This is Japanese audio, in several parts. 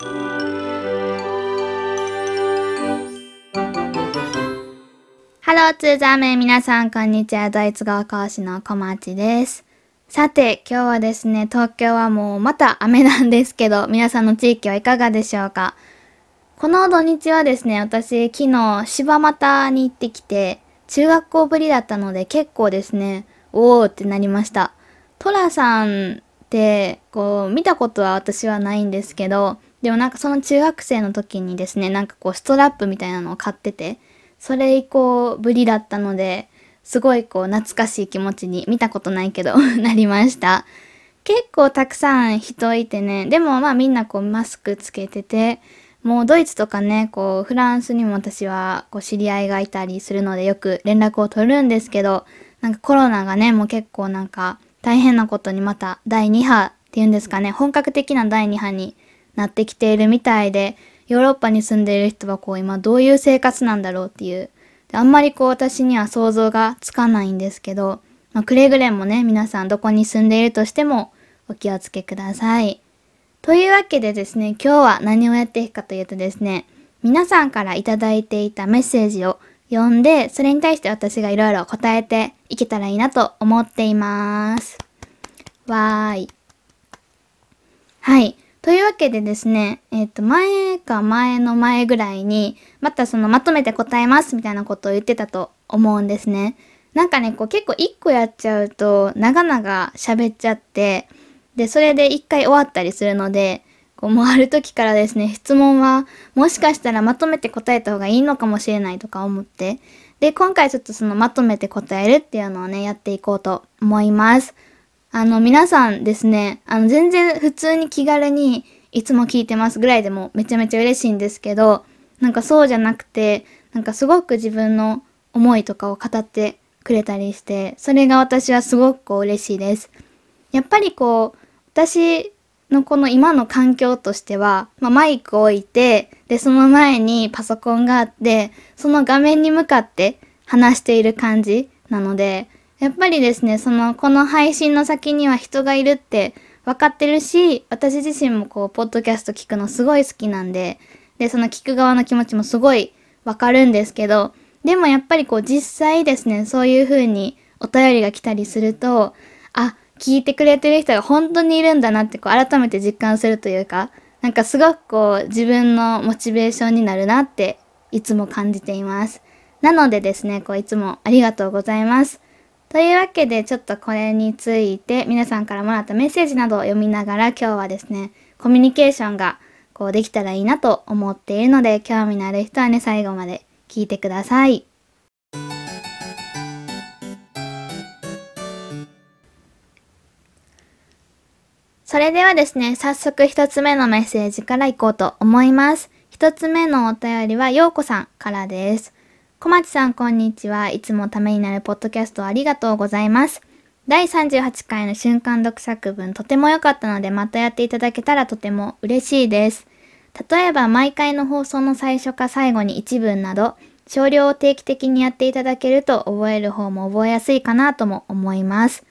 ハローツーザーメン皆さんこんにちは。ドイツ語講師の小町です。さて、今日はですね、東京はもうまた雨なんですけど、皆さんの地域はいかがでしょうか？この土日はですね、私昨日柴又に行ってきて、中学校ぶりだったので結構ですね、おーってなりました。トラさんって、こう、見たことは私はないんですけど、でもなんかその中学生の時にですね、なんかこうストラップみたいなのを買ってて、それ以降ぶりだったので、すごいこう懐かしい気持ちに見たことないけど なりました。結構たくさん人いてね、でもまあみんなこうマスクつけてて、もうドイツとかね、こうフランスにも私はこう知り合いがいたりするのでよく連絡を取るんですけど、なんかコロナがね、もう結構なんか大変なことにまた第2波っていうんですかね、本格的な第2波になってきているみたいで、ヨーロッパに住んでいる人はこう今どういう生活なんだろうっていう、あんまりこう私には想像がつかないんですけど、まあ、くれぐれもね、皆さんどこに住んでいるとしてもお気をつけください。というわけでですね、今日は何をやっていくかというとですね、皆さんからいただいていたメッセージを読んで、それに対して私がいろいろ答えていけたらいいなと思っています。わーい。はい。というわけでですね、えっ、と、前か前の前ぐらいに、またそのまとめて答えますみたいなことを言ってたと思うんですね。なんかね、こう結構一個やっちゃうと、長々喋っちゃって、で、それで一回終わったりするので、こうもうある時からですね、質問はもしかしたらまとめて答えた方がいいのかもしれないとか思って、で、今回ちょっとそのまとめて答えるっていうのをね、やっていこうと思います。あの、皆さんですね、あの、全然普通に気軽にいつも聞いてますぐらいでもめちゃめちゃ嬉しいんですけど、なんかそうじゃなくて、なんかすごく自分の思いとかを語ってくれたりして、それが私はすごく嬉しいです。やっぱりこう、私のこの今の環境としては、まあ、マイクを置いて、で、その前にパソコンがあって、その画面に向かって話している感じなので、やっぱりですね、その、この配信の先には人がいるって分かってるし、私自身もこう、ポッドキャスト聞くのすごい好きなんで、で、その聞く側の気持ちもすごい分かるんですけど、でもやっぱりこう、実際ですね、そういう風にお便りが来たりすると、あ、聞いてくれてる人が本当にいるんだなってこう、改めて実感するというか、なんかすごくこう、自分のモチベーションになるなって、いつも感じています。なのでですね、こう、いつもありがとうございます。というわけでちょっとこれについて皆さんからもらったメッセージなどを読みながら今日はですねコミュニケーションがこうできたらいいなと思っているので興味のある人はね最後まで聞いてください。それではですね早速一つ目のメッセージからいこうと思います。一つ目のお便りはようこさんからです。小町さんこんにちは。いつもためになるポッドキャストありがとうございます。第38回の瞬間読作文とても良かったのでまたやっていただけたらとても嬉しいです。例えば毎回の放送の最初か最後に一文など少量を定期的にやっていただけると覚える方も覚えやすいかなとも思います。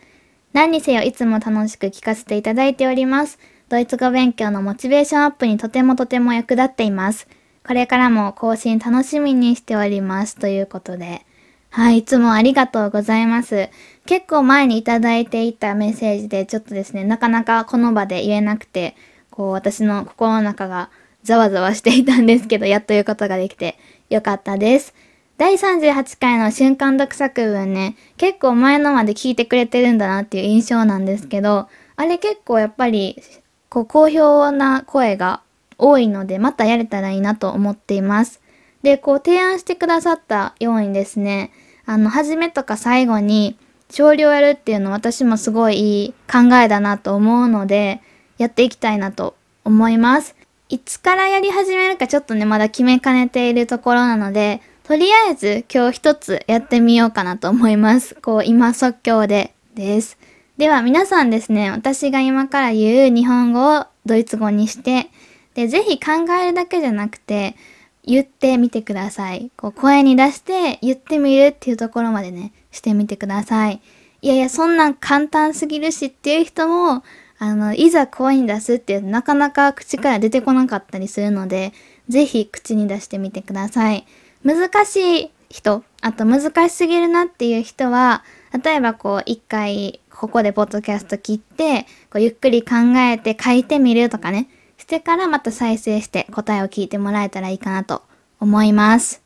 何にせよいつも楽しく聞かせていただいております。ドイツ語勉強のモチベーションアップにとてもとても役立っています。これからも更新楽しみにしております。ということで。はい、いつもありがとうございます。結構前にいただいていたメッセージで、ちょっとですね、なかなかこの場で言えなくて、こう、私の心の中がざわざわしていたんですけど、やっと言うことができてよかったです。第38回の瞬間読作文ね、結構前のまで聞いてくれてるんだなっていう印象なんですけど、あれ結構やっぱり、こう、好評な声が多いので、またやれたらいいなと思っています。で、こう、提案してくださったようにですね、あの、初めとか最後に、少量やるっていうの私もすごいいい考えだなと思うので、やっていきたいなと思います。いつからやり始めるかちょっとね、まだ決めかねているところなので、とりあえず今日一つやってみようかなと思います。こう、今即興でです。では皆さんですね、私が今から言う日本語をドイツ語にして、で、ぜひ考えるだけじゃなくて、言ってみてください。こう声に出して言ってみるっていうところまでね、してみてください。いやいや、そんなん簡単すぎるしっていう人も、あの、いざ声に出すっていうなかなか口から出てこなかったりするので、ぜひ口に出してみてください。難しい人、あと難しすぎるなっていう人は、例えばこう一回ここでポッドキャスト切って、こうゆっくり考えて書いてみるとかね、してからまた再生して答えを聞いてもらえたらいいかなと思います。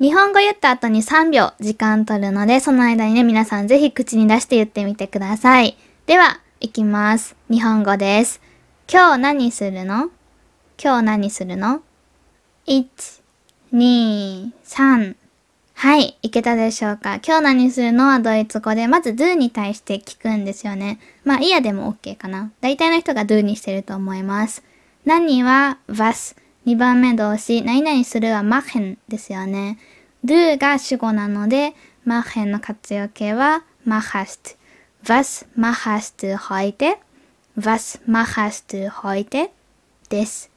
日本語言った後に3秒時間取るので、その間にね、皆さんぜひ口に出して言ってみてください。では、いきます。日本語です。今日何するの？今日何するの ?1、2、3。はい、いけたでしょうか？今日何するの？はドイツ語で、まず do に対して聞くんですよね。まあ、いやでも OK かな。大体の人が do にしてると思います。何は was。2番目動詞、何々するは machen ですよね。do が主語なので、machen の活用形は machst。Was machst du heute? Was machst heute? です。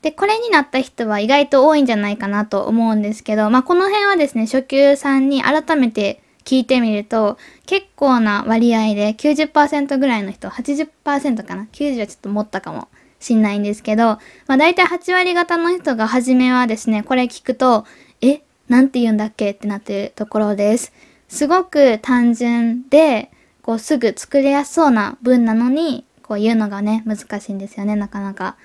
で、これになった人は意外と多いんじゃないかなと思うんですけど、まあ、この辺はですね、初級さんに改めて聞いてみると、結構な割合で90%ぐらいの人、80%かな ?90 はちょっと持ったかもしんないんですけど、まあ、大体8割方の人が初めはですね、これ聞くと、え、なんて言うんだっけ？ってなってるところです。すごく単純で、こうすぐ作りやすそうな文なのに、こう言うのがね、難しいんですよね、なかなか。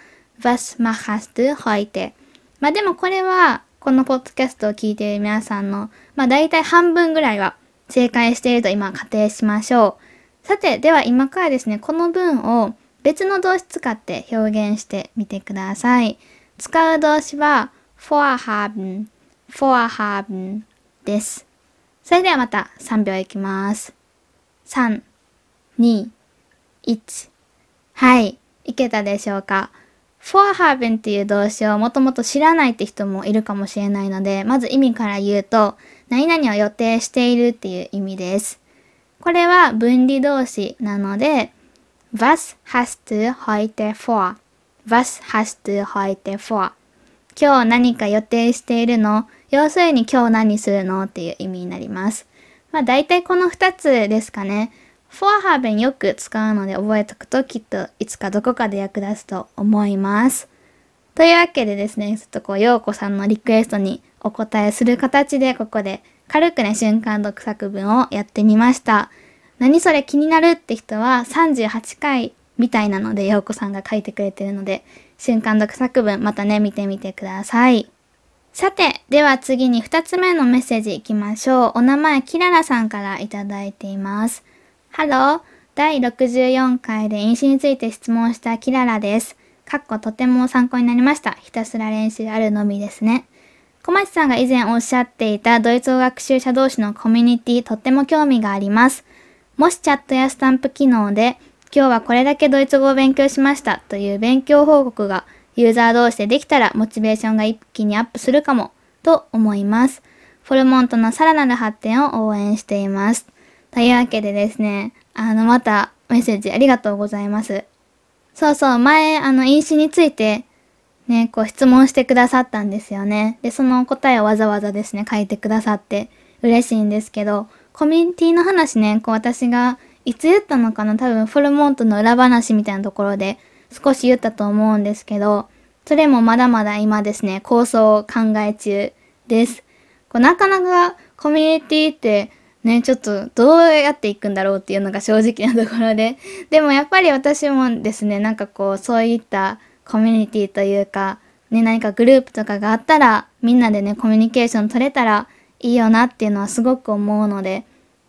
Was machst du heute? まあでもこれは、このポッドキャストを聞いている皆さんの、まあ大体半分ぐらいは正解していると今仮定しましょう。さて、では今からですね、この文を別の動詞使って表現してみてください。使う動詞は vorhaben, vorhaben です。それではまた3秒いきます。3、2、1。はい。いけたでしょうか ?vorhaben っていう動詞をもともと知らないって人もいるかもしれないので、まず意味から言うと、何々を予定しているっていう意味です。これは分離動詞なので、Was hast du heute vor? Was hast du heute vor? 今日何か予定しているの？要するに今日何するのっていう意味になります。まあ大体この2つですかね。フォアハーベンよく使うので覚えておくときっといつかどこかで役立つと思います。というわけでですね、ちょっとこう、ようこさんのリクエストにお答えする形でここで軽くね、瞬間読作文をやってみました。何それ気になる？って人は38回みたいなので、ようこさんが書いてくれてるので、瞬間読作文またね、見てみてください。さて、では次に2つ目のメッセージいきましょう。お名前、キララさんからいただいています。ハロー。第64回で飲酒について質問したキララです。かっことても参考になりました。ひたすら練習あるのみですね。小町さんが以前おっしゃっていたドイツ語学習者同士のコミュニティとっても興味があります。もしチャットやスタンプ機能で今日はこれだけドイツ語を勉強しましたという勉強報告がユーザー同士でできたらモチベーションが一気にアップするかもと思います。フォルモントのさらなる発展を応援しています。というわけでですね、あの、またメッセージありがとうございます。そうそう、前、あの、飲酒について、ね、こう質問してくださったんですよね。で、その答えをわざわざですね、書いてくださって嬉しいんですけど、コミュニティの話ね、こう私がいつ言ったのかな？多分フォルモントの裏話みたいなところで少し言ったと思うんですけど、それもまだまだ今ですね、構想を考え中です。こうなかなかコミュニティってね、ちょっとどうやっていくんだろうっていうのが正直なところで、でもやっぱり私もですね、なんかこう、そういったコミュニティというか、ね、何かグループとかがあったら、みんなでね、コミュニケーション取れたらいいよなっていうのはすごく思うので、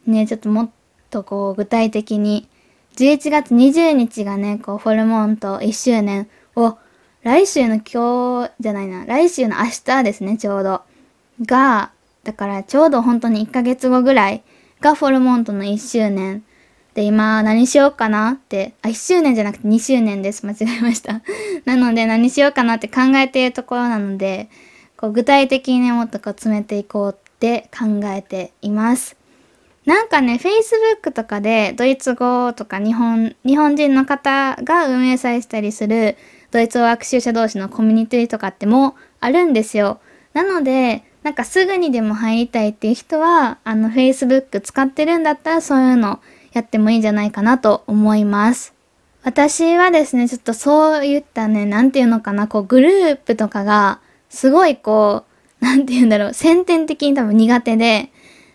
ね、ちょっともっとこう、具体的に、11月20日がね、こう、ホルモンと1周年を、来週の今日じゃないな、来週の明日ですね、ちょうど。が、だからちょうど本当に1ヶ月後ぐらいがフォルモントの1周年。で、今何しようかなって、あ、1周年じゃなくて2周年です。間違えました。なので何しようかなって考えているところなので、こう具体的にね、もっとこう詰めていこうって考えています。なんかね、Facebook とかでドイツ語とか日本、日本人の方が運営されたりするドイツ語学習者同士のコミュニティとかってもあるんですよ。なので、なんかすぐにでも入りたいっていう人は、あの Facebook 使ってるんだったらそういうのやってもいいんじゃないかなと思います。私はですね、ちょっとそういったね、なんていうのかな、こうグループとかが、すごいこう、なんていうんだろう、先天的に多分苦手で、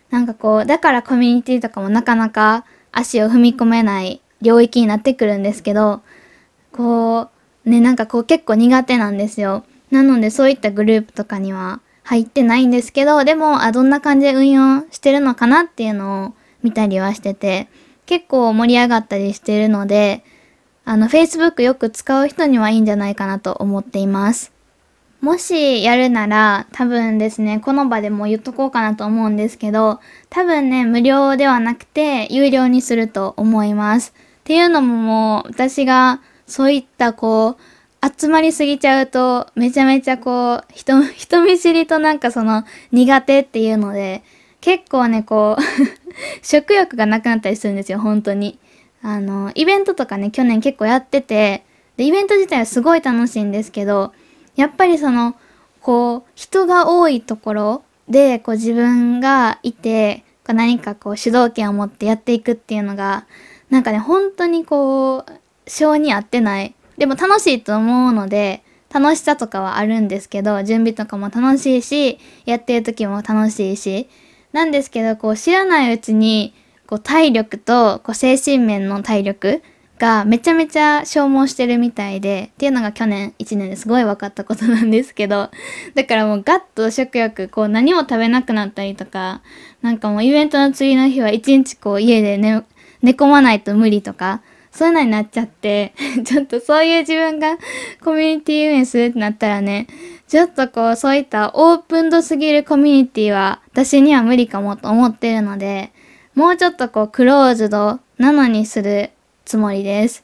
なんかこう、だからコミュニティとかもなかなか足を踏み込めない領域になってくるんですけど、こう、ね、なんかこう結構苦手なんですよ。なのでそういったグループとかには入ってないんですけど、でも、あ、どんな感じで運用してるのかなっていうのを見たりはしてて、結構盛り上がったりしてるので、あの、Facebook よく使う人にはいいんじゃないかなと思っています。もしやるなら、多分ですね、この場でも言っとこうかなと思うんですけど、多分ね、無料ではなくて、有料にすると思います。っていうのももう、私がそういったこう、集まりすぎちゃうと、めちゃめちゃこう、人、人見知りとなんかその苦手っていうので、結構ね、こう 食欲がなくなったりするんですよ、本当に。あの、イベントとかね、去年結構やってて、で、イベント自体はすごい楽しいんですけど、やっぱりその、こう、人が多いところで、こう自分がいて、こう何かこう主導権を持ってやっていくっていうのが、なんかね、本当にこう、性に合ってない。でも楽しいと思うので、楽しさとかはあるんですけど、準備とかも楽しいし、やってる時も楽しいし、なんですけど、こう知らないうちに、こう体力とこう精神面の体力がめちゃめちゃ消耗してるみたいで、っていうのが去年1年ですごい分かったことなんですけど、だからもうガッと食欲、こう何も食べなくなったりとか、なんかもうイベントの次の日は一日こう家で寝、寝込まないと無理とか、そういうのになっちゃって、ちょっとそういう自分がコミュニティ運営するってなったらね、ちょっとこうそういったオープン度すぎるコミュニティは私には無理かもと思ってるので、もうちょっとこうクローズドなのにするつもりです。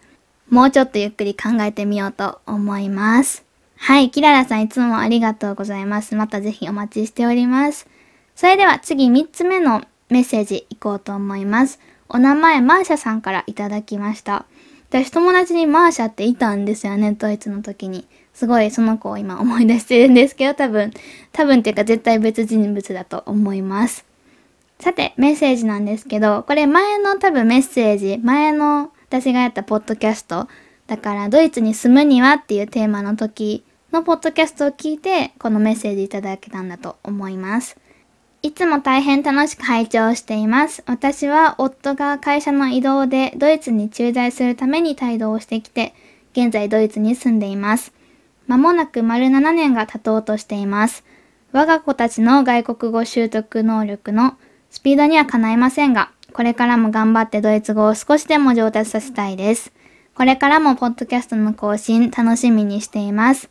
もうちょっとゆっくり考えてみようと思います。はい、キララさんいつもありがとうございます。またぜひお待ちしております。それでは次3つ目のメッセージいこうと思います。お名前マーシャさんからいただきました。私友達にマーシャっていたんですよね、ドイツの時に。すごいその子を今思い出してるんですけど、多分、多分っていうか絶対別人物だと思います。さて、メッセージなんですけど、これ前の多分メッセージ、前の私がやったポッドキャスト、だからドイツに住むにはっていうテーマの時のポッドキャストを聞いて、このメッセージいただけたんだと思います。いつも大変楽しく拝聴しています。私は夫が会社の移動でドイツに駐在するために帯同をしてきて、現在ドイツに住んでいます。まもなく丸7年が経とうとしています。我が子たちの外国語習得能力のスピードにはかないませんが、これからも頑張ってドイツ語を少しでも上達させたいです。これからもポッドキャストの更新楽しみにしています。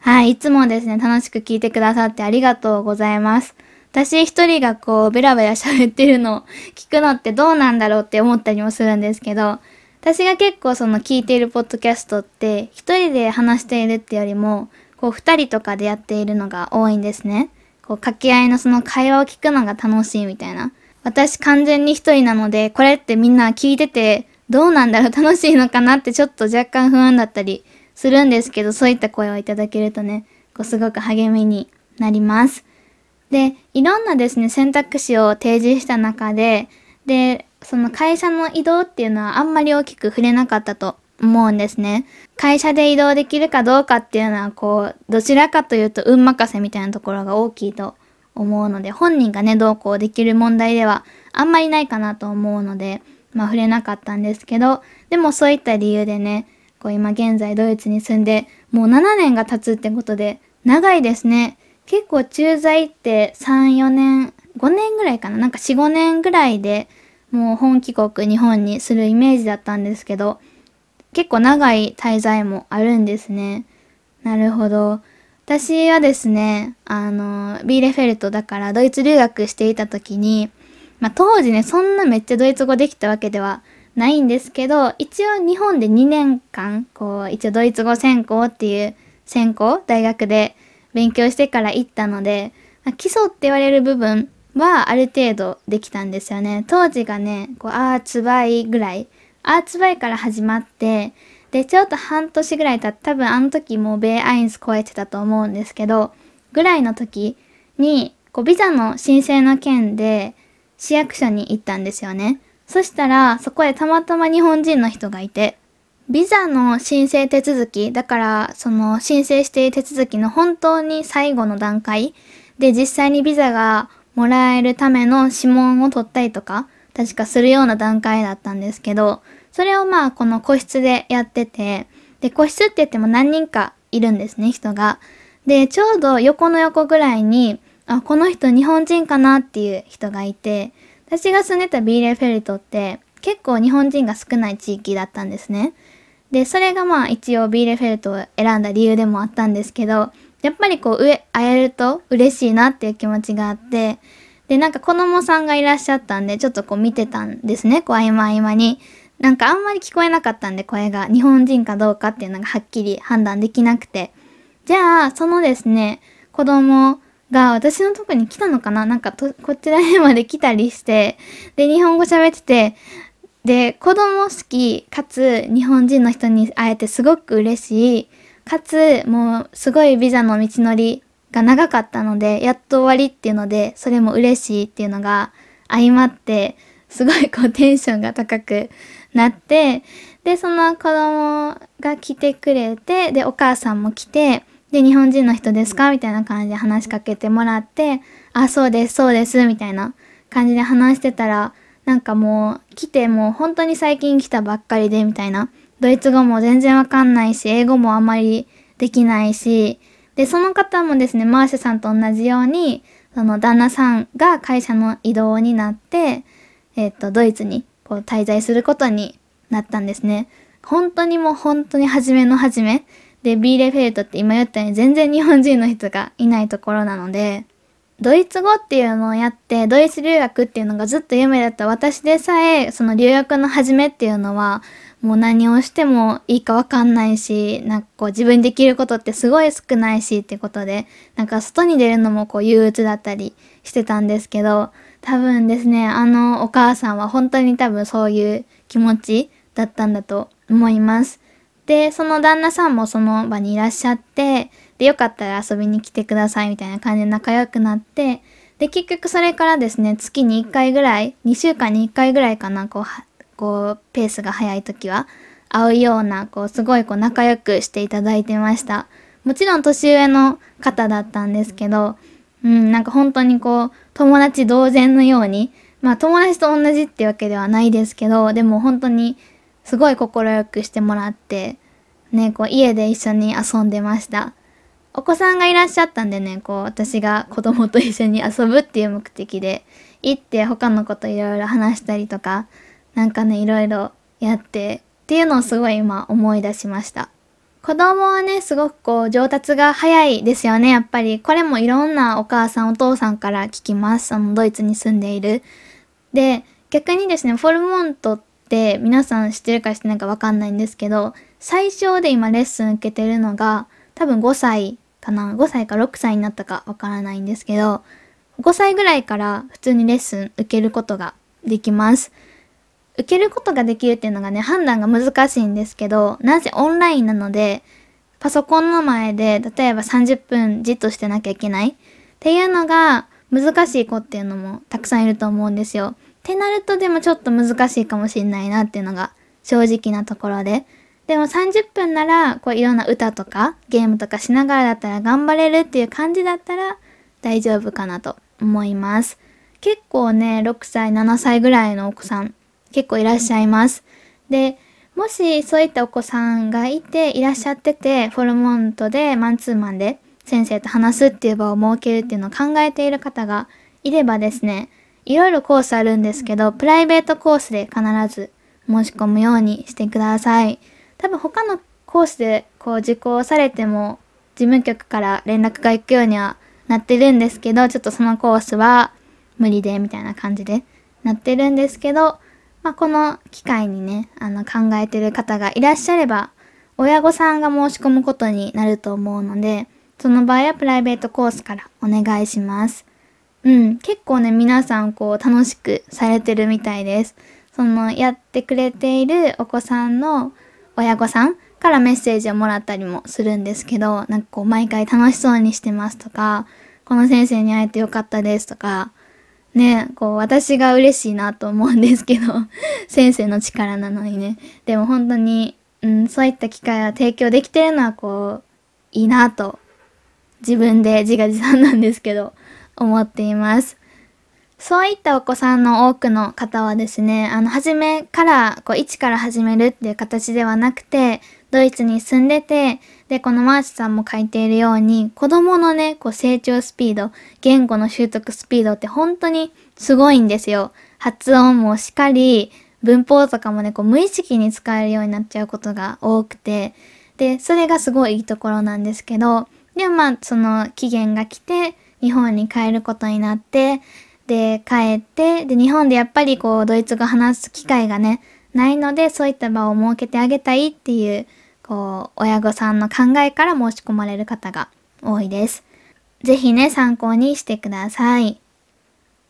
はい、いつもですね、楽しく聞いてくださってありがとうございます。私一人がこう、ベラベラ喋ってるのを聞くのってどうなんだろうって思ったりもするんですけど、私が結構その聞いているポッドキャストって一人で話しているってよりも、こう二人とかでやっているのが多いんですね。こう掛け合いのその会話を聞くのが楽しいみたいな。私完全に一人なので、これってみんな聞いてて、どうなんだろう楽しいのかなってちょっと若干不安だったりするんですけど、そういった声をいただけるとね、こうすごく励みになります。で、いろんなですね、選択肢を提示した中で、で、その会社の移動っていうのはあんまり大きく触れなかったと思うんですね。会社で移動できるかどうかっていうのは、こう、どちらかというと運任せみたいなところが大きいと思うので、本人がね、どうこうできる問題ではあんまりないかなと思うので、まあ触れなかったんですけど、でもそういった理由でね、こう今現在ドイツに住んで、もう7年が経つってことで、長いですね。結構駐在って3、4年、5年ぐらいかななんか4、5年ぐらいでもう本帰国日本にするイメージだったんですけど、結構長い滞在もあるんですね。なるほど。私はですね、あの、ビーレフェルトだからドイツ留学していた時に、まあ当時ね、そんなめっちゃドイツ語できたわけではないんですけど、一応日本で2年間、こう、一応ドイツ語専攻っていう専攻、大学で勉強してから行ったので、まあ、基礎って言われる部分はある程度できたんですよね。当時がね、こう、アーツバイぐらいアーツバイから始まって、で、ちょっと半年ぐらい経って、多分あの時もうベイアインス超えてたと思うんですけど、ぐらいの時に、こう、ビザの申請の件で市役所に行ったんですよね。そしたら、そこでたまたま日本人の人がいて、ビザの申請手続き、だからその申請している手続きの本当に最後の段階で実際にビザがもらえるための指紋を取ったりとか、確かするような段階だったんですけど、それをまあこの個室でやってて、で、個室って言っても何人かいるんですね、人が。で、ちょうど横の横ぐらいに、あ、この人日本人かなっていう人がいて、私が住んでたビーレフェルトって結構日本人が少ない地域だったんですね。で、それがまあ一応ビーレフェルトを選んだ理由でもあったんですけど、やっぱりこう上、会えると嬉しいなっていう気持ちがあって、で、なんか子供さんがいらっしゃったんで、ちょっとこう見てたんですね、こう合間合間に。なんかあんまり聞こえなかったんで、声が。日本人かどうかっていうのがはっきり判断できなくて。じゃあ、そのですね、子供が私のとこに来たのかな？なんかと、こちら辺まで来たりして、で、日本語喋ってて、で、子供好き、かつ日本人の人に会えてすごく嬉しい、かつもうすごいビザの道のりが長かったので、やっと終わりっていうので、それも嬉しいっていうのが相まって、すごいこうテンションが高くなって、で、その子供が来てくれて、で、お母さんも来て、で、日本人の人ですか？みたいな感じで話しかけてもらって、あ、そうです、そうです、みたいな感じで話してたら、なんかもう来てもう本当に最近来たばっかりでみたいな。ドイツ語も全然わかんないし、英語もあまりできないし、で、その方もですね、マーシャさんと同じように、その旦那さんが会社の移動になって、えっ、と、ドイツにこう滞在することになったんですね。本当にもう本当に初めの初め。で、ビーレフェルトって今言ったように全然日本人の人がいないところなので、ドイツ語っていうのをやって、ドイツ留学っていうのがずっと夢だった私でさえ、その留学の始めっていうのは、もう何をしてもいいかわかんないし、なんかこう自分にできることってすごい少ないしってことで、なんか外に出るのもこう憂鬱だったりしてたんですけど、多分ですね、あのお母さんは本当に多分そういう気持ちだったんだと思います。で、その旦那さんもその場にいらっしゃって、で、よかったら遊びに来てくださいみたいな感じで仲良くなって、で、結局それからですね、月に1回ぐらい、2週間に1回ぐらいかな、こう、こう、ペースが速い時は、会うような、こう、すごいこう、仲良くしていただいてました。もちろん年上の方だったんですけど、うん、なんか本当にこう、友達同然のように、まあ友達と同じってわけではないですけど、でも本当にすごい快くしてもらって、ね、こう家で一緒に遊んでました。お子さんがいらっしゃったんでね、こう私が子供と一緒に遊ぶっていう目的で行って他の子といろいろ話したりとか、なんかね、いろいろやってっていうのをすごい今思い出しました。子供はね、すごくこう上達が早いですよね、やっぱり。これもいろんなお母さんお父さんから聞きます。あの、ドイツに住んでいる。で、逆にですね、フォルモントって皆さん知ってるか知ってないかわかんないんですけど、最小で今レッスン受けてるのが多分5歳かな ?5 歳か6歳になったかわからないんですけど、5歳ぐらいから普通にレッスン受けることができます。受けることができるっていうのがね、判断が難しいんですけど、なぜオンラインなので、パソコンの前で、例えば30分じっとしてなきゃいけないっていうのが難しい子っていうのもたくさんいると思うんですよ。ってなるとでもちょっと難しいかもしんないなっていうのが正直なところで。でも30分なら、こういろんな歌とかゲームとかしながらだったら頑張れるっていう感じだったら大丈夫かなと思います。結構ね、6歳、7歳ぐらいのお子さん結構いらっしゃいます。で、もしそういったお子さんがいていらっしゃってて、フォルモントでマンツーマンで先生と話すっていう場を設けるっていうのを考えている方がいればですね、いろいろコースあるんですけど、プライベートコースで必ず申し込むようにしてください。多分他のコースでこう受講されても事務局から連絡が行くようにはなってるんですけど、ちょっとそのコースは無理でみたいな感じでなってるんですけど、まあ、この機会にね、あの考えてる方がいらっしゃれば、親御さんが申し込むことになると思うので、その場合はプライベートコースからお願いします。うん、結構ね、皆さんこう楽しくされてるみたいです。そのやってくれているお子さんの親御さんからメッセージをもらったりもするんですけど、なんかこう毎回楽しそうにしてますとか、この先生に会えてよかったですとか、ね、こう私が嬉しいなと思うんですけど、先生の力なのにね。でも本当に、うん、そういった機会を提供できてるのはこう、いいなと、自分で自画自賛なんですけど、思っています。そういったお子さんの多くの方はですね、あの、初めから、こう、一から始めるっていう形ではなくて、ドイツに住んでて、で、このマーチさんも書いているように、子供のね、こう、成長スピード、言語の習得スピードって本当にすごいんですよ。発音もしっかり、文法とかもね、こう、無意識に使えるようになっちゃうことが多くて、で、それがすごいいいところなんですけど、でまあ、その期限が来て、日本に帰ることになって、で、帰って、で、日本でやっぱりこう、ドイツ語話す機会がね、ないので、そういった場を設けてあげたいっていう、こう、親御さんの考えから申し込まれる方が多いです。ぜひね、参考にしてください。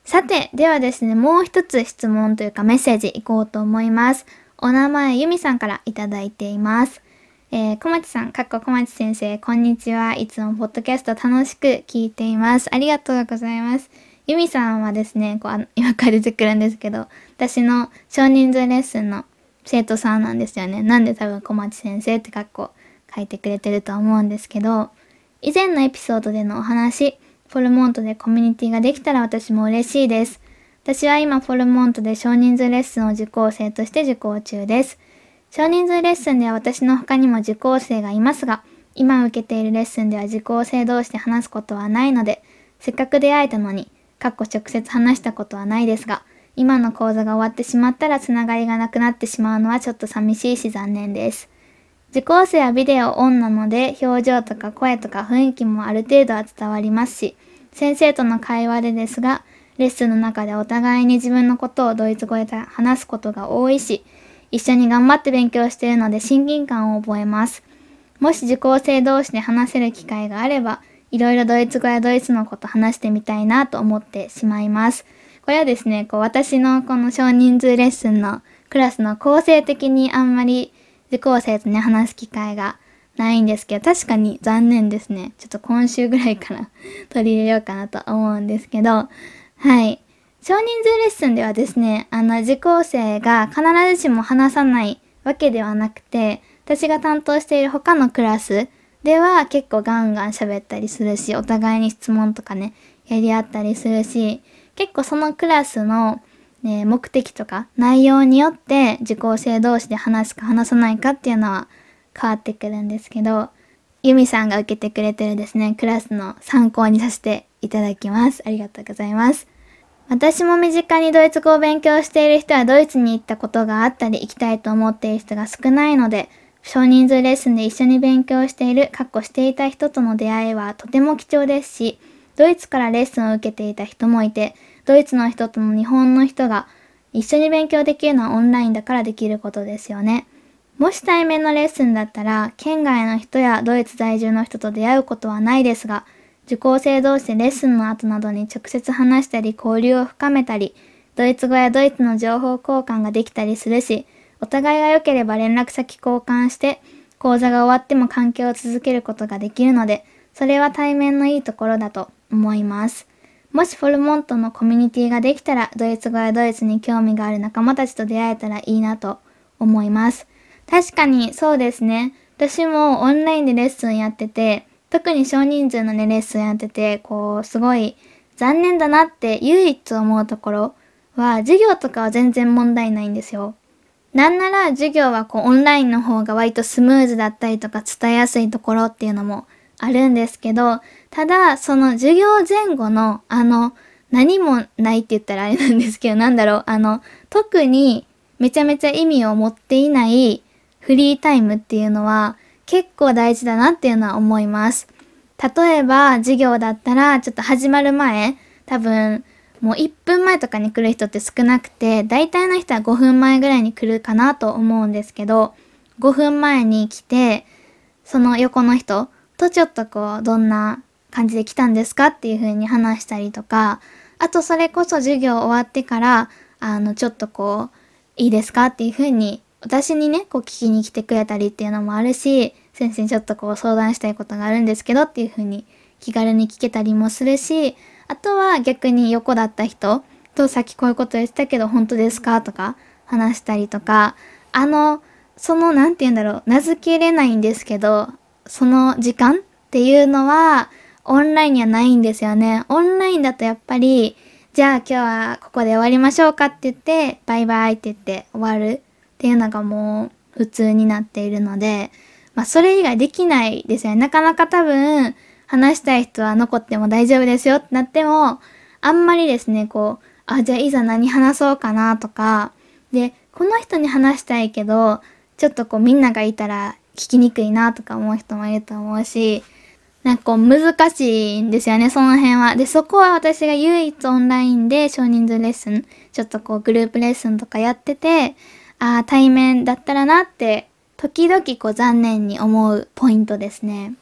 さて、ではですね、もう一つ質問というかメッセージいこうと思います。お名前、ゆみさんからいただいています。えー、小町さん、かっこ小町先生、こんにちは。いつもポッドキャスト楽しく聞いています。ありがとうございます。ゆみさんはですね、こう、今から出てくるんですけど、私の少人数レッスンの生徒さんなんですよね。なんで多分小町先生って格好書いてくれてると思うんですけど、以前のエピソードでのお話、フォルモントでコミュニティができたら私も嬉しいです。私は今フォルモントで少人数レッスンを受講生として受講中です。少人数レッスンでは私の他にも受講生がいますが、今受けているレッスンでは受講生同士で話すことはないので、せっかく出会えたのに、かっこ直接話したことはないですが、今の講座が終わってしまったらつながりがなくなってしまうのはちょっと寂しいし残念です。受講生はビデオオンなので、表情とか声とか雰囲気もある程度は伝わりますし、先生との会話でですが、レッスンの中でお互いに自分のことをドイツ語で話すことが多いし、一緒に頑張って勉強しているので親近感を覚えます。もし受講生同士で話せる機会があれば、いろいろドイツ語やドイツのこと話してみたいなと思ってしまいます。これはですね、こう私のこの少人数レッスンのクラスの構成的にあんまり受講生とね、話す機会がないんですけど、確かに残念ですね。ちょっと今週ぐらいから 取り入れようかなと思うんですけど、はい。少人数レッスンではですね、あの、受講生が必ずしも話さないわけではなくて、私が担当している他のクラスでは結構ガンガン喋ったりするし、お互いに質問とかね、やり合ったりするし、結構そのクラスの、ね、目的とか内容によって受講生同士で話すか話さないかっていうのは変わってくるんですけど、ユミさんが受けてくれてるですね、クラスの参考にさせていただきます。ありがとうございます。私も身近にドイツ語を勉強している人はドイツに行ったことがあったり行きたいと思っている人が少ないので、少人数レッスンで一緒に勉強している、かっこしていた人との出会いはとても貴重ですし、ドイツからレッスンを受けていた人もいて、ドイツの人との日本の人が一緒に勉強できるのはオンラインだからできることですよね。もし対面のレッスンだったら、県外の人やドイツ在住の人と出会うことはないですが、受講生同士でレッスンの後などに直接話したり交流を深めたり、ドイツ語やドイツの情報交換ができたりするし、お互いが良ければ連絡先交換して、講座が終わっても関係を続けることができるので、それは対面のいいところだと思います。もしフォルモントのコミュニティができたら、ドイツ語やドイツに興味がある仲間たちと出会えたらいいなと思います。確かにそうですね。私もオンラインでレッスンやってて、特に少人数のね、レッスンやってて、こう、すごい残念だなって唯一思うところは、授業とかは全然問題ないんですよ。なんなら授業はこうオンラインの方が割とスムーズだったりとか伝えやすいところっていうのもあるんですけど、ただその授業前後のあの何もないって言ったらあれなんですけど、なんだろう、あの特にめちゃめちゃ意味を持っていないフリータイムっていうのは結構大事だなっていうのは思います。例えば授業だったらちょっと始まる前多分もう1分前とかに来る人って少なくて大体の人は5分前ぐらいに来るかなと思うんですけど5分前に来てその横の人とちょっとこうどんな感じで来たんですかっていう風に話したりとかあとそれこそ授業終わってからあのちょっとこういいですかっていう風に私にね、こう聞きに来てくれたりっていうのもあるし、先生にちょっとこう相談したいことがあるんですけどっていう風に気軽に聞けたりもするし、あとは逆に横だった人とさっきこういうこと言ってたけど本当ですかとか話したりとか、あの、その、なんて言うんだろう、名付けれないんですけど、その時間っていうのは、オンラインにはないんですよね。オンラインだとやっぱり、じゃあ今日はここで終わりましょうかって言って、バイバイって言って終わるっていうのがもう普通になっているので、まあそれ以外できないですよね。なかなか多分、話したい人は残っても大丈夫ですよってなっても、あんまりですね、こう、あ、じゃあいざ何話そうかなとか、で、この人に話したいけど、ちょっとこうみんながいたら聞きにくいなとか思う人もいると思うし、なんかこう難しいんですよね、その辺は。で、そこは私が唯一オンラインで少人数レッスン、ちょっとこうグループレッスンとかやってて、ああ、対面だったらなって、時々こう残念に思うポイントですね。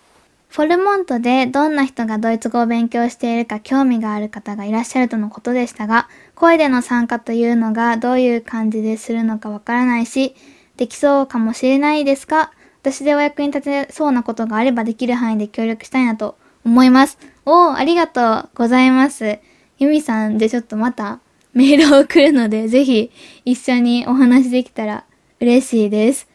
フォルモントでどんな人がドイツ語を勉強しているか興味がある方がいらっしゃるとのことでしたが、声での参加というのがどういう感じでするのかわからないし、できそうかもしれないですか私でお役に立てそうなことがあればできる範囲で協力したいなと思います。おー、ありがとうございます。ユミさんでちょっとまたメールを送るので、ぜひ一緒にお話できたら嬉しいです。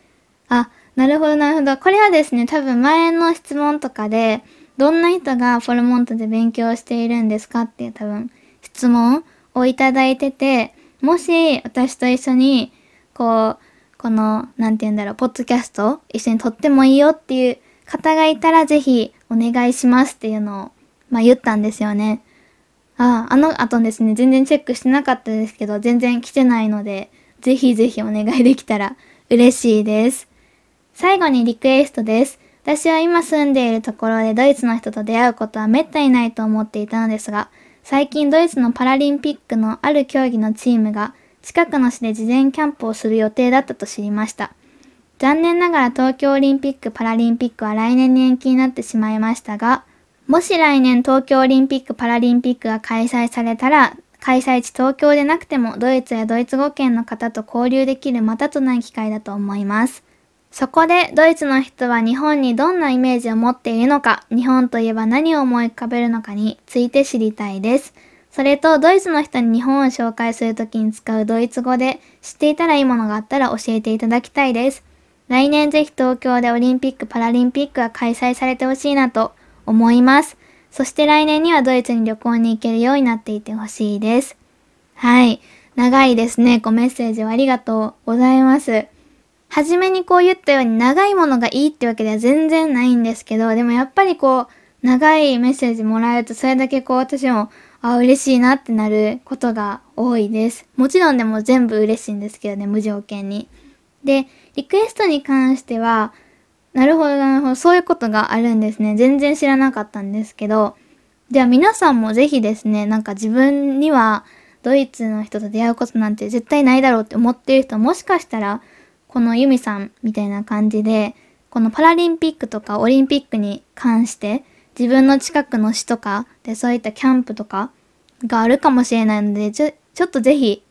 あ、なるほどなるほど。これはですね、多分前の質問とかで、どんな人がフォルモントで勉強しているんですかっていう多分質問をいただいてて、もし私と一緒に、こう、この、なんて言うんだろう、ポッドキャスト一緒に撮ってもいいよっていう方がいたらぜひお願いしますっていうのを、まあ言ったんですよね。ああ、あの後ですね、全然チェックしてなかったですけど、全然来てないので、ぜひぜひお願いできたら 嬉しいです。最後にリクエストです。私は今住んでいるところでドイツの人と出会うことはめったにないと思っていたのですが、最近ドイツのパラリンピックのある競技のチームが近くの市で事前キャンプをする予定だったと知りました。残念ながら東京オリンピック・パラリンピックは来年に延期になってしまいましたが、もし来年東京オリンピック・パラリンピックが開催されたら、開催地東京でなくてもドイツやドイツ語圏の方と交流できるまたとない機会だと思います。そこでドイツの人は日本にどんなイメージを持っているのか、日本といえば何を思い浮かべるのかについて知りたいです。それと、ドイツの人に日本を紹介するときに使うドイツ語で知っていたらいいものがあったら教えていただきたいです。来年ぜひ東京でオリンピック・パラリンピックが開催されてほしいなと思います。そして来年にはドイツに旅行に行けるようになっていてほしいです。はい。長いですね。ごメッセージをありがとうございます。はじめにこう言ったように長いものがいいってわけでは全然ないんですけど、でもやっぱりこう、長いメッセージもらえるとそれだけこう私もあ、嬉しいなってなることが多いです。もちろんでも全部嬉しいんですけどね、無条件に。で、リクエストに関しては、なるほどなるほど、そういうことがあるんですね。全然知らなかったんですけど、では皆さんもぜひですね、なんか自分にはドイツの人と出会うことなんて絶対ないだろうって思ってる人もしかしたら、このユミさんみたいな感じで、このパラリンピックとかオリンピックに関して、自分の近くの市とかでそういったキャンプとかがあるかもしれないので、ちょ、ちょっとぜひ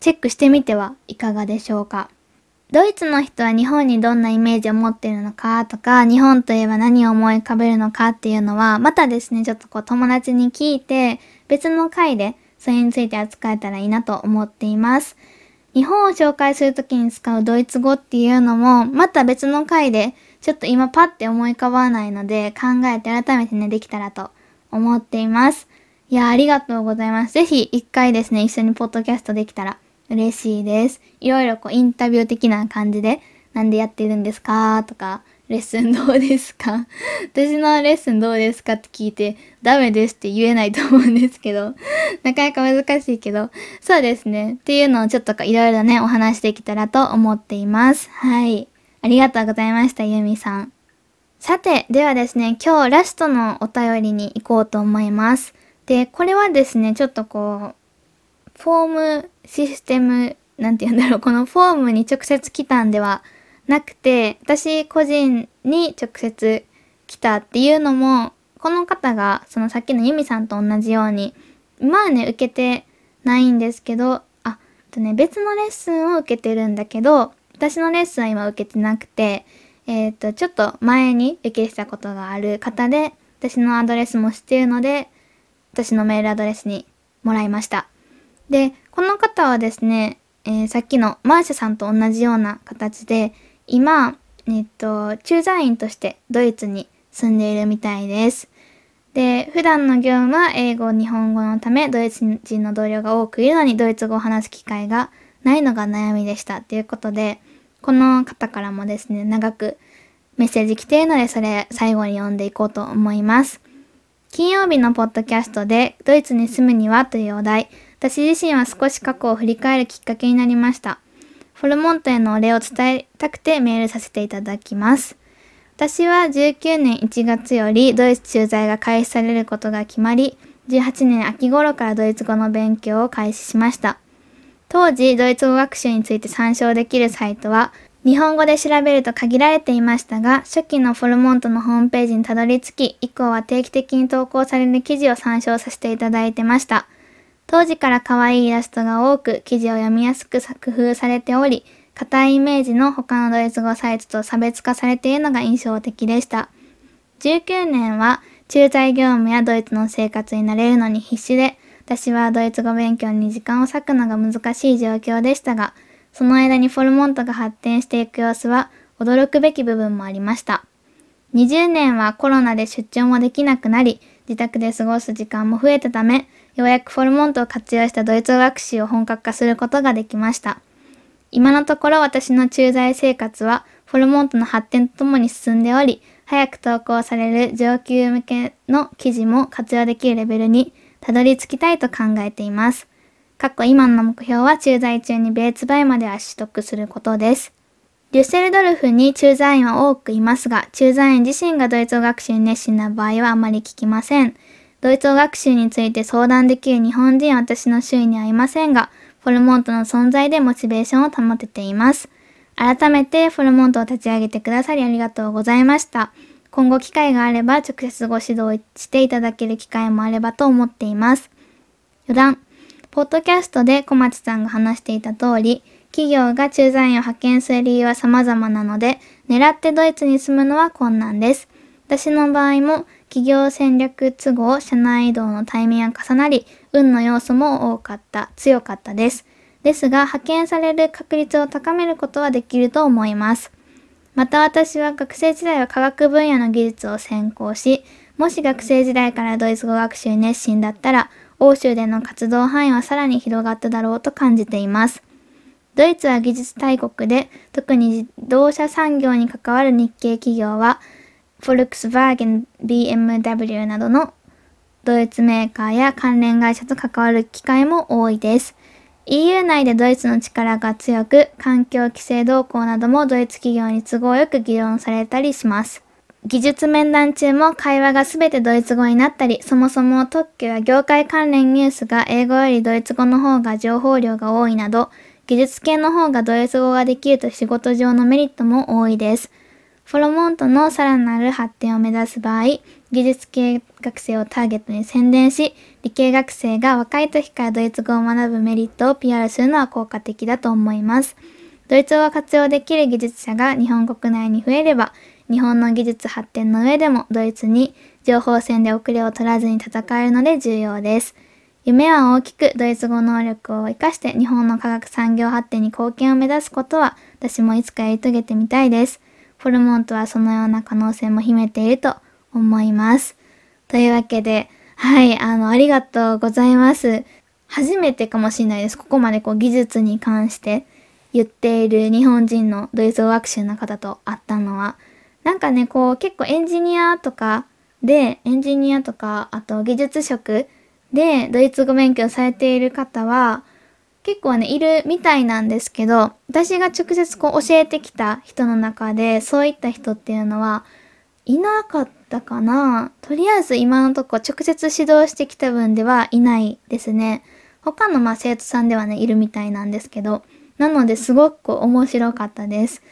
チェックしてみてはいかがでしょうか？ドイツの人は日本にどんなイメージを持っているのかとか、日本といえば何を思い浮かべるのかっていうのは、またですね、ちょっとこう友達に聞いて、別の回でそれについて扱えたらいいなと思っています。日本を紹介するときに使うドイツ語っていうのも、また別の回でちょっと今パッて思い浮かばないので考えて改めてね、できたらと思っています。いや、ありがとうございます。ぜひ一回ですね、一緒にポッドキャストできたら嬉しいです。いろいろこうインタビュー的な感じで、なんでやってるんですか？とか、レッスンどうですか？私のレッスンどうですかって聞いて、ダメですって言えないと思うんですけど、なかなか難しいけど、そうですね。っていうのをちょっといろいろね、お話できたらと思っています。はい。ありがとうございました、ゆみさん。さて、ではですね、今日ラストのお便りに行こうと思います。で、これはですね、ちょっとこう、フォームシステム、なんて言うんだろう、このフォームに直接来たんではなくて、私個人に直接来たっていうのも、この方が、そのさっきのユミさんと同じように、まあね、受けてないんですけど、あ、とね、別のレッスンを受けてるんだけど、私のレッスンは今受けてなくて、えっ、ー、と、ちょっと前に受けしたことがある方で、私のアドレスも知っているので、私のメールアドレスにもらいました。で、この方はですね、えー、さっきのマーシャさんと同じような形で、今、えっと、駐在員としてドイツに住んでいるみたいです。で、普段の業務は英語、日本語のため、ドイツ人の同僚が多くいるのに、ドイツ語を話す機会がないのが悩みでした。ということで、この方からもですね、長くメッセージ来ているので、それ最後に読んでいこうと思います。金曜日のポッドキャストで、ドイツに住むにはというお題、私自身は少し過去を振り返るきっかけになりました。フォルモントへのお礼を伝えたくてメールさせていただきます。私は19年1月よりドイツ駐在が開始されることが決まり、18年秋頃からドイツ語の勉強を開始しました。当時、ドイツ語学習について参照できるサイトは、日本語で調べると限られていましたが、初期のフォルモントのホームページにたどり着き、以降は定期的に投稿される記事を参照させていただいてました。当時から可愛いイラストが多く、記事を読みやすく工夫されており、硬いイメージの他のドイツ語サイトと差別化されているのが印象的でした。19年は駐在業務やドイツの生活に慣れるのに必死で、私はドイツ語勉強に時間を割くのが難しい状況でしたが、その間にフォルモントが発展していく様子は驚くべき部分もありました。20年はコロナで出張もできなくなり、自宅で過ごす時間も増えたため、ようやくフォルモントを活用したドイツ語学習を本格化することができました。今のところ私の駐在生活はフォルモントの発展とともに進んでおり、早く投稿される上級向けの記事も活用できるレベルにたどり着きたいと考えています。過去今の目標は駐在中にベーツバイまでは取得することです。デュッセルドルフに駐在員は多くいますが、駐在員自身がドイツ語学習に熱心な場合はあまり聞きません。ドイツ語学習について相談できる日本人は私の周囲にはいませんが、フォルモントの存在でモチベーションを保てています。改めてフォルモントを立ち上げてくださりありがとうございました。今後機会があれば直接ご指導していただける機会もあればと思っています。余談。ポッドキャストで小町さんが話していた通り、企業が駐在員を派遣する理由は様々なので、狙ってドイツに住むのは困難です。私の場合も企業戦略都合、社内移動のタイミングが重なり、運の要素も多かった、強かったです。ですが、派遣される確率を高めることはできると思います。また私は学生時代は科学分野の技術を専攻し、もし学生時代からドイツ語学習に熱心だったら、欧州での活動範囲はさらに広がっただろうと感じています。ドイツは技術大国で、特に自動車産業に関わる日系企業は、フォルクスワーゲン、BMW などのドイツメーカーや関連会社と関わる機会も多いです。EU 内でドイツの力が強く、環境規制動向などもドイツ企業に都合よく議論されたりします。技術面談中も会話がすべてドイツ語になったり、そもそも特許や業界関連ニュースが英語よりドイツ語の方が情報量が多いなど、技術系の方がドイツ語ができると仕事上のメリットも多いです。フォロモントのさらなる発展を目指す場合、技術系学生をターゲットに宣伝し、理系学生が若い時からドイツ語を学ぶメリットを PR するのは効果的だと思います。ドイツ語を活用できる技術者が日本国内に増えれば、日本の技術発展の上でもドイツに情報戦で遅れを取らずに戦えるので重要です。夢は大きくドイツ語能力を活かして日本の科学産業発展に貢献を目指すことは私もいつかやり遂げてみたいです。ホルモンとはそのような可能性も秘めていると思います。というわけで、はい、あの、ありがとうございます。初めてかもしれないです。ここまでこう技術に関して言っている日本人のドイツ語学習の方と会ったのは、なんかね、こう結構エンジニアとかで、エンジニアとか、あと技術職でドイツ語勉強されている方は、結構ね、いるみたいなんですけど、私が直接こう教えてきた人の中で、そういった人っていうのは、いなかったかなとりあえず今のとこ直接指導してきた分ではいないですね。他のま生徒さんではね、いるみたいなんですけど、なのですごく面白かったです。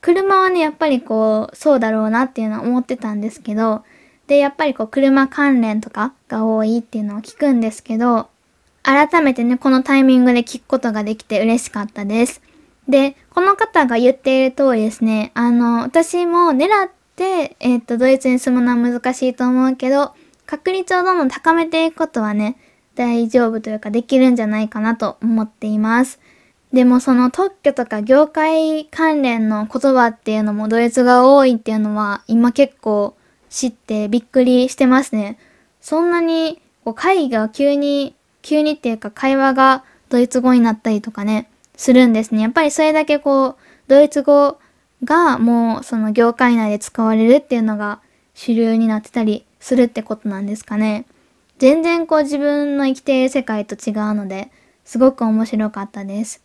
車はね、やっぱりこう、そうだろうなっていうのは思ってたんですけど、で、やっぱりこう、車関連とかが多いっていうのを聞くんですけど、改めてね、このタイミングで聞くことができて嬉しかったです。で、この方が言っている通りですね、あの、私も狙って、えっ、と、ドイツに住むのは難しいと思うけど、確率をどんどん高めていくことはね、大丈夫というかできるんじゃないかなと思っています。でもその特許とか業界関連の言葉っていうのもドイツが多いっていうのは今結構知ってびっくりしてますね。そんなにこう会議が急に、急にっていうか会話がドイツ語になったりとかね、するんですね。やっぱりそれだけこう、ドイツ語がもうその業界内で使われるっていうのが主流になってたりするってことなんですかね。全然こう自分の生きている世界と違うので、すごく面白かったです。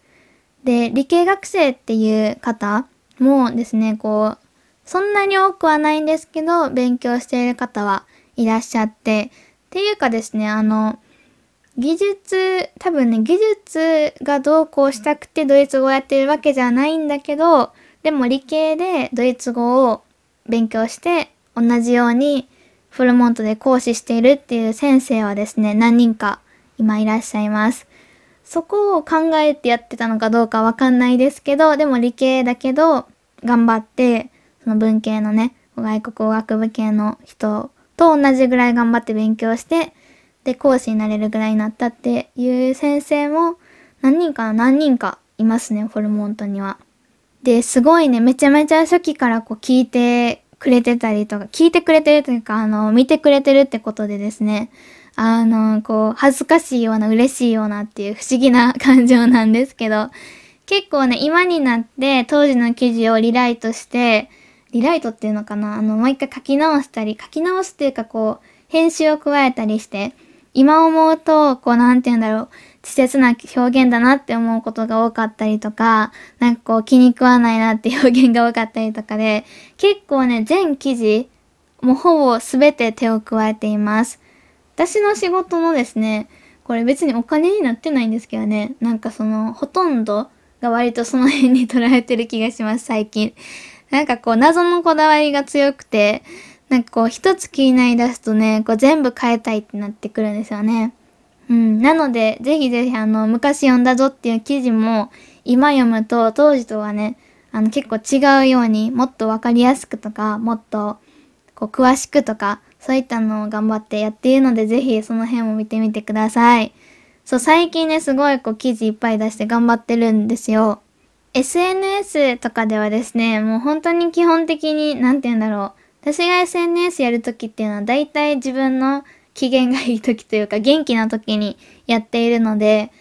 で、理系学生っていう方もですね、こう、そんなに多くはないんですけど、勉強している方はいらっしゃって、っていうかですね、あの、技術、多分ね、技術がどうこうしたくてドイツ語をやってるわけじゃないんだけど、でも理系でドイツ語を勉強して同じようにフルモントで講師しているっていう先生はですね、何人か今いらっしゃいます。そこを考えてやってたのかどうかわかんないですけど、でも理系だけど頑張って、その文系のね、外国語学部系の人と同じぐらい頑張って勉強して、で、講師になれるぐらいになったっていう先生も何人か何人かいますね、フォルモントには。で、すごいね、めちゃめちゃ初期からこう聞いてくれてたりとか、聞いてくれてるというか、あの、見てくれてるってことでですね、あの、こう、恥ずかしいような、嬉しいようなっていう不思議な感情なんですけど、結構ね、今になって当時の記事をリライトして、リライトっていうのかなあの、もう一回書き直したり、書き直すっていうかこう、編集を加えたりして、今思うと、こう、なんて言うんだろう、稚拙な表現だなって思うことが多かったりとか、なんかこう気に食わないなって表現が多かったりとかで、結構ね、全記事、もうほぼ全て手を加えています。私の仕事のですね、これ別にお金になってないんですけどね、なんかその、ほとんどが割とその辺に捉えてる気がします、最近。なんかこう、謎のこだわりが強くて、なんかこう、一つ気になりだすとね、こう全部変えたいってなってくるんですよね。うん。なので、ぜひぜひあの、昔読んだぞっていう記事も、今読むと当時とはね、あの、結構違うように、もっとわかりやすくとか、もっと、こう、詳しくとか、そういったのを頑張ってやっているので、ぜひその辺も見てみてください。そう、最近ね、すごいこう、記事いっぱい出して頑張ってるんですよ。SNS とかではですね、もう本当に基本的に、なんて言うんだろう。私が SNS やるときっていうのは、大体自分の機嫌がいい時というか元気な時にやっているので、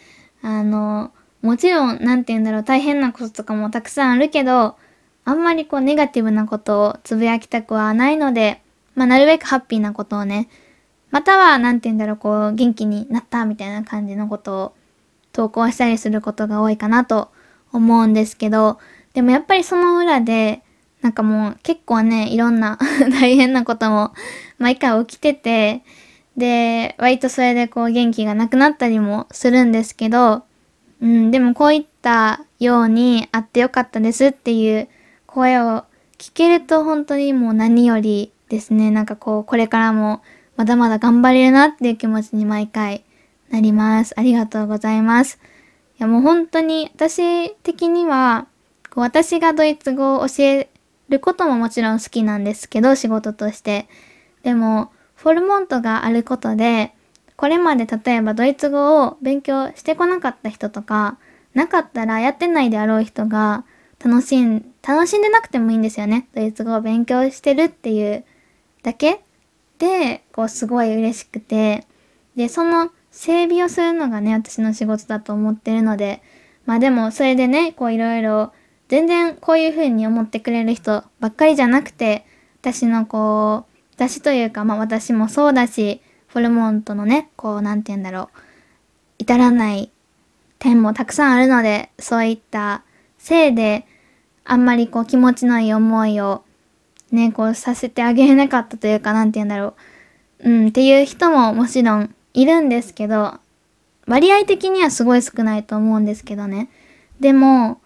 あの、もちろん、なんて言うんだろう、大変なこととかもたくさんあるけど、あんまりこうネガティブなことをつぶやきたくはないので、まあなるべくハッピーなことをね、または、なんて言うんだろう、こう、元気になったみたいな感じのことを投稿したりすることが多いかなと思うんですけど、でもやっぱりその裏で、なんかもう結構ね、いろんな 大変なことも毎回起きてて、で、割とそれでこう元気がなくなったりもするんですけど、うん、でもこういったようにあってよかったですっていう声を聞けると本当にもう何よりですね、なんかこう、これからもまだまだ頑張れるなっていう気持ちに毎回なります。ありがとうございます。いやもう本当に私的には、こう私がドイツ語を教えることももちろん好きなんですけど、仕事として。でも、フォルモントがあることで、これまで例えばドイツ語を勉強してこなかった人とか、なかったらやってないであろう人が楽しん、楽しんでなくてもいいんですよね。ドイツ語を勉強してるっていうだけで、こうすごい嬉しくて、で、その整備をするのがね、私の仕事だと思ってるので、まあでもそれでね、こういろいろ、全然こういう風に思ってくれる人ばっかりじゃなくて、私のこう、私というか、まあ私もそうだし、フォルモントのね、こう、なんて言うんだろう、至らない点もたくさんあるので、そういったせいで、あんまりこう気持ちのいい思いをね、こうさせてあげれなかったというか、なんて言うんだろう、うん、っていう人ももちろんいるんですけど、割合的にはすごい少ないと思うんですけどね。でも、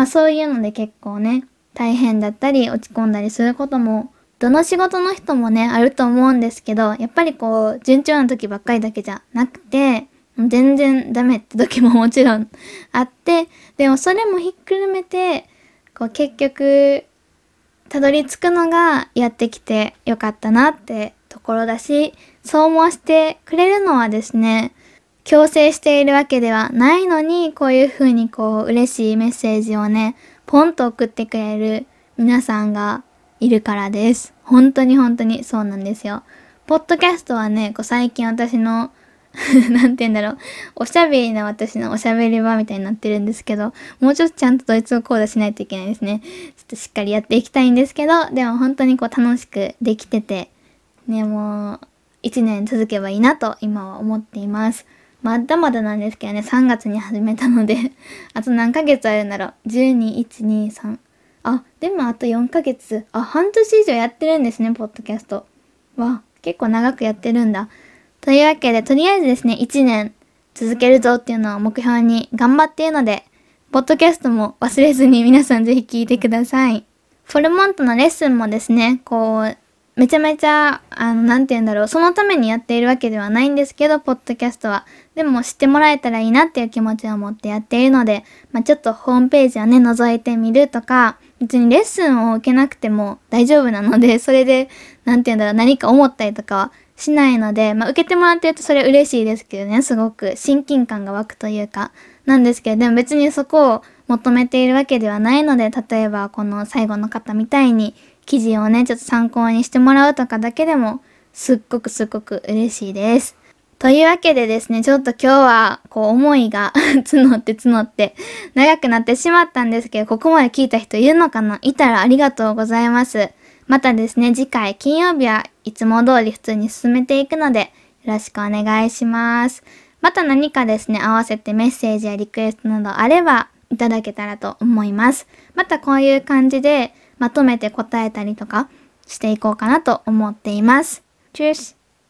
まあそういうので結構ね、大変だったり落ち込んだりすることもどの仕事の人もね、あると思うんですけど、やっぱりこう、順調な時ばっかりだけじゃなくて、全然ダメって時も もちろんあって、でもそれもひっくるめて、こう結局、たどり着くのがやってきてよかったなってところだし、そう思わせてくれるのはですね、強制しているわけではないのに、こういう風にこう嬉しいメッセージをね、ポンと送ってくれる皆さんがいるからです。本当に本当にそうなんですよ。ポッドキャストはね、こう最近私の なんて言うんだろう。おしゃべりな私のおしゃべり場みたいになってるんですけど、もうちょっとちゃんとドイツ語講座しないといけないですね。ちょっとしっかりやっていきたいんですけど、でも本当にこう楽しくできてて、ね、もう、一年続けばいいなと今は思っています。まだまだなんですけどね、3月に始めたので あと何ヶ月あるんだろう。12、1、2、3。あ、でもあと4ヶ月。あ、半年以上やってるんですね、ポッドキャスト。わ、結構長くやってるんだ。というわけで、とりあえずですね、1年続けるぞっていうのを目標に頑張っているので、ポッドキャストも忘れずに皆さんぜひ聞いてください。フォルモントのレッスンもですね、こう、めちゃめちゃ、あの、なんて言うんだろう、そのためにやっているわけではないんですけど、ポッドキャストは。でも知ってもらえたらいいなっていう気持ちを持ってやっているので、まあ、ちょっとホームページをね、覗いてみるとか、別にレッスンを受けなくても大丈夫なので、それで、なんて言うんだろう、何か思ったりとかはしないので、まあ、受けてもらってるとそれ嬉しいですけどね、すごく親近感が湧くというか、なんですけど、でも別にそこを求めているわけではないので、例えばこの最後の方みたいに記事をね、ちょっと参考にしてもらうとかだけでも、すっごくすっごく嬉しいです。というわけでですね、ちょっと今日は、こう、思いが 募って募って、長くなってしまったんですけど、ここまで聞いた人いるのかな？いたらありがとうございます。またですね、次回金曜日はいつも通り普通に進めていくので、よろしくお願いします。また何かですね、合わせてメッセージやリクエストなどあればいただけたらと思います。またこういう感じでまとめて答えたりとかしていこうかなと思っています。チュース